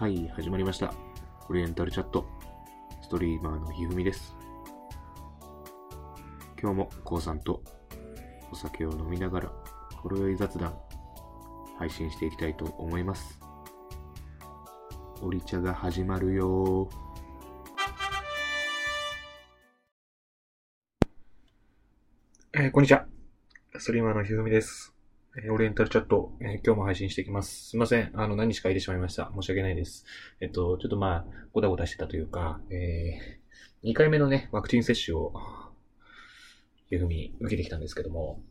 はい、始まりました。オリエンタルチャット。ストリーマーのひふみです。今日もこうさんとお酒を飲みながら、ほろ酔い雑談、配信していきたいと思います。オリ茶が始まるよえーこんにちは。ストリーマーのひふみです。えーオリエンタルチャット、えー今日も配信していきます。すいません。あの、何日か空いてしまいました。申し訳ないです。えっと、ちょっとまあ、ごたごたしてたというか、えー、2回目のね、ワクチン接種を、いうふうに受けてきたんですけども、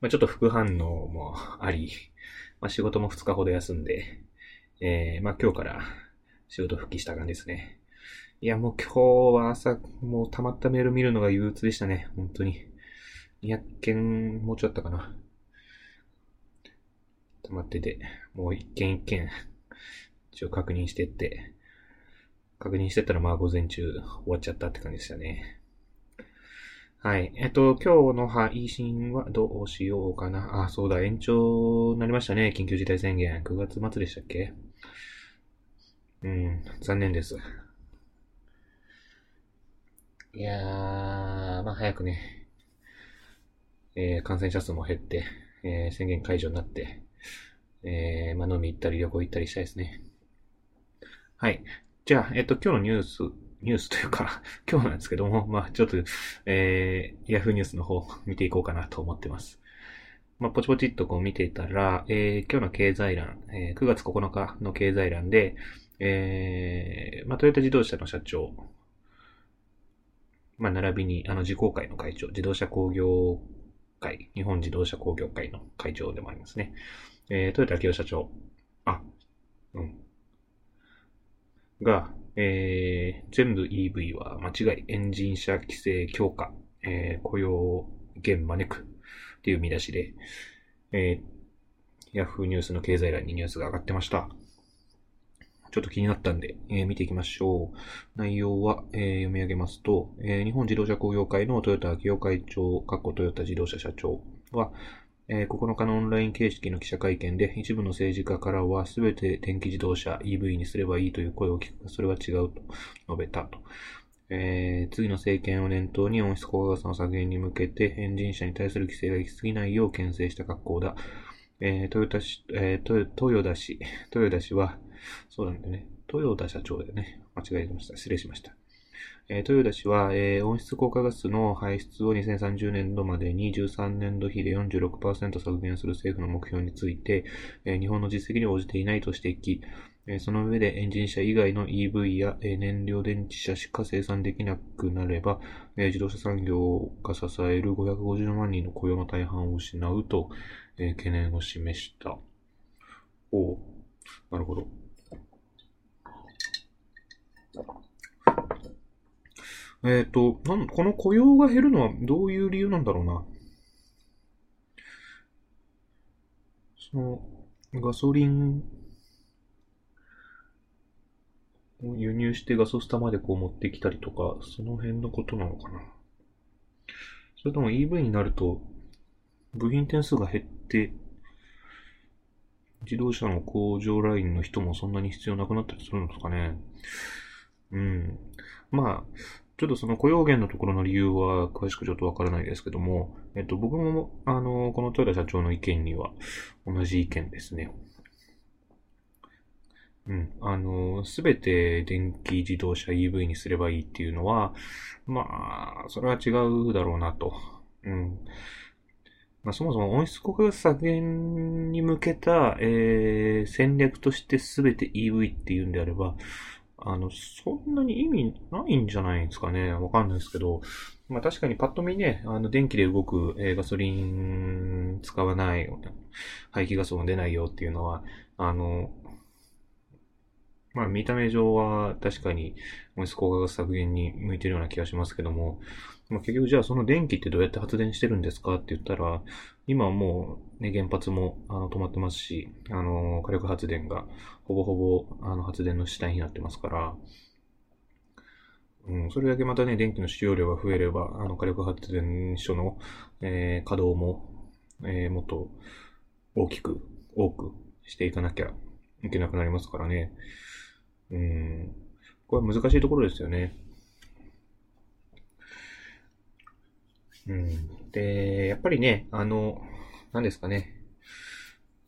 まあちょっと副反応も あり、まあ仕事も2日ほど休んで、えー、まあ今日から仕事復帰した感じですね。いや、もう今日は朝、もう溜まったメール見るのが憂鬱でしたね。本当に。200件、もうちょっとかな。溜まってて、もう一件一件、一応確認してって、確認してたらまあ午前中終わっちゃったって感じでしたね。はい。えっと、今日の配信はどうしようかな。あ、そうだ、延長になりましたね。緊急事態宣言。9月末でしたっけ？うん、残念です。いやー、まあ早くね、えー感染者数も減って、えー宣言解除になって、えーまあ飲み行ったり旅行行ったりしたいですね。はい。じゃあ、えっと、今日のニュース、ニュースというか、今日なんですけども、まあちょっと、えー、ヤフーニュースの方見ていこうかなと思ってます。まあ、ポチポチっとこう見ていたら、えー今日の経済欄、えー9月9日の経済欄で、えーまあ、トヨタ自動車の社長、まあ、並びに、あの、自公会の会長、自動車工業会、日本自動車工業会の会長でもありますね。えー、トヨタ明夫社長、あ、うん。が、えー、全部 EV は間違い、エンジン車規制強化、えー、雇用減招くっていう見出しで、えー、ヤフーニュースの経済欄にニュースが上がってました。ちょっと気になったんで、えー見ていきましょう。内容は、えー読み上げますと、えー日本自動車工業会のトヨタ明夫会長、かっこトヨタ自動車社長は、えー9日のオンライン形式の記者会見で、一部の政治家からは、すべて電気自動車 EV にすればいいという声を聞くが、それは違うと述べたと。えー次の政権を念頭に温室効果ガスの削減に向けて、エンジン車に対する規制が行き過ぎないよう牽制した格好だ。えートヨタ氏、えートヨ豊田氏、豊田氏は、そうなんだよね。豊田社長だよね。間違えてました。失礼しました。えー豊田氏は、えー温室効果ガスの排出を2030年度までに13年度比で46%削減する政府の目標について、えー日本の実績に応じていないと指摘。えその上でエンジン車以外の EV や、え燃料電池車しか生産できなくなれば、え自動車産業が支える550万人の雇用の大半を失うと、え懸念を示した。おなるほど。えっ、と、なん、この雇用が減るのはどういう理由なんだろうな。その、ガソリンを輸入してガソスタまでこう持ってきたりとか、その辺のことなのかな。それとも EV になると、部品点数が減って、自動車の工場ラインの人もそんなに必要なくなったりするんですかね。うん。まあ、ちょっとその雇用減のところの理由は詳しくちょっとわからないですけども、えっと、僕も、あの、この豊田社長の意見には同じ意見ですね。うん。あの、すべて電気自動車 EV にすればいいっていうのは、まあ、それは違うだろうなと。うん。まあ、そもそも温室効果削減に向けた、えー戦略としてすべて EV っていうんであれば、あの、そんなに意味ないんじゃないですかね。わかんないですけど。まあ確かにパッと見ね、あの、電気で動く、えーガソリン使わない、排気ガスも出ないよっていうのは、あの、まあ見た目上は確かに温室効果ガス削減に向いてるような気がしますけども、まあ、結局じゃあその電気ってどうやって発電してるんですかって言ったら、今はもうね、原発もあの止まってますし、あの、火力発電がほぼほぼあの発電の主体になってますから、うん、それだけまたね、電気の使用量が増えれば、あの火力発電所の、えー稼働も、えーもっと大きく、多くしていかなきゃいけなくなりますからね。うん。これは難しいところですよね。で、やっぱりね、あの、何ですかね。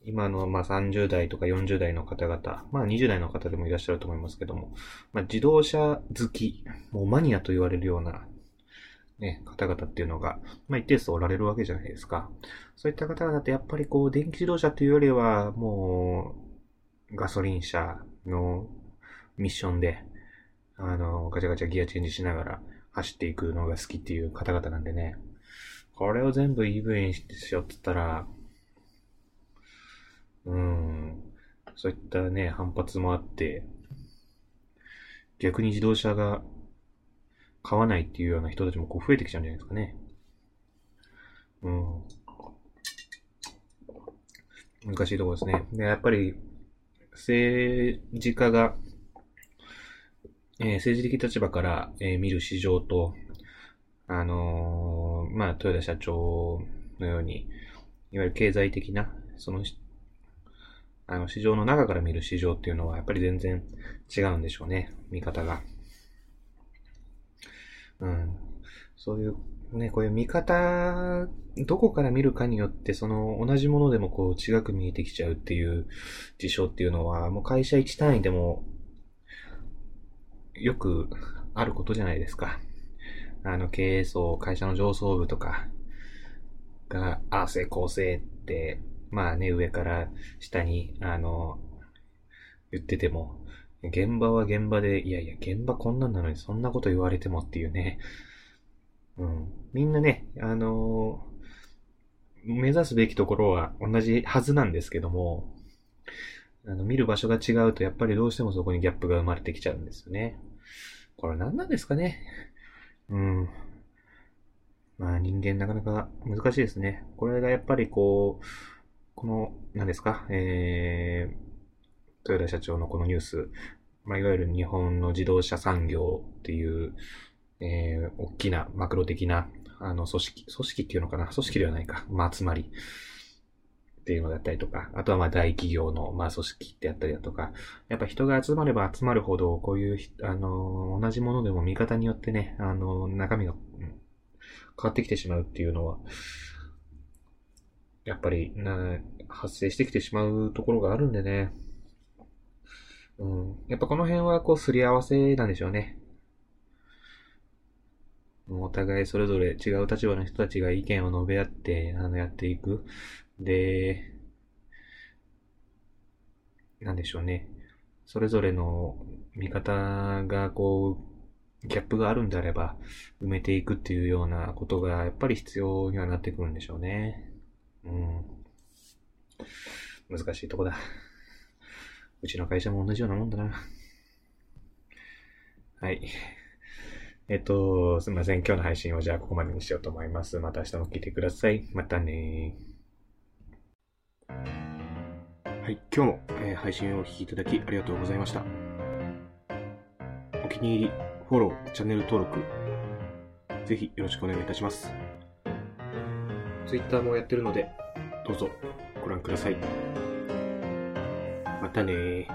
今の、まあ、30代とか40代の方々、まあ、20代の方でもいらっしゃると思いますけども、まあ、自動車好き、もうマニアと言われるような、ね、方々っていうのが、まあ、一定数おられるわけじゃないですか。そういった方々ってやっぱりこう、電気自動車というよりは、もう、ガソリン車のミッションで、あの、ガチャガチャギアチェンジしながら走っていくのが好きっていう方々なんでね、これを全部 EV にしようって言ったら、うん、そういったね、反発もあって、逆に自動車が買わないっていうような人たちもこう増えてきちゃうんじゃないですかね。うん。難しいところですね。で、やっぱり、政治家が、えー、政治的立場から、えー、見る市場と、あのー、まあ、豊田社長のように、いわゆる経済的な、その、あの、市場の中から見る市場っていうのは、やっぱり全然違うんでしょうね。見方が。うん。そういう、ね、こういう見方、どこから見るかによって、その同じものでもこう違く見えてきちゃうっていう事象っていうのは、もう会社一単位でもよくあることじゃないですか。あの、経営層、会社の上層部とかが、ああ、成功成って、まあね、上から下に、あの、言ってても、現場は現場で、いやいや、現場こんなんなのにそんなこと言われてもっていうね。うん。みんなね、あの、目指すべきところは同じはずなんですけども、あの、見る場所が違うとやっぱりどうしてもそこにギャップが生まれてきちゃうんですよね。これ何なんですかね。うん。まあ人間なかなか難しいですね。これがやっぱりこう、この、何ですか、えー、豊田社長のこのニュース、まあ、いわゆる日本の自動車産業っていう、えー、大きなマクロ的な、あの、組織、組織っていうのかな？組織ではないか。まあ、つまり、っていうのだったりとか、あとはまあ大企業のまあ組織ってやったりだとか、やっぱ人が集まれば集まるほど、こういう、あの、同じものでも見方によってね、あの、中身が、変わってきてしまうっていうのは、やっぱりな、発生してきてしまうところがあるんでね。うん。やっぱこの辺はこうすり合わせなんでしょうね。お互いそれぞれ違う立場の人たちが意見を述べ合って、あの、やっていく。で、なんでしょうね。それぞれの見方がこう、ギャップがあるんであれば、埋めていくっていうようなことが、やっぱり必要にはなってくるんでしょうね。うん。難しいとこだ。うちの会社も同じようなもんだな。はい。えっと、すみません。今日の配信をじゃあここまでにしようと思います。また明日も聞いてください。またねはい。今日も、えー、配信をお聴きいただきありがとうございました。お気に入り、フォロー、チャンネル登録、ぜひよろしくお願いいたします。Twitter もやってるので、どうぞご覧ください。またね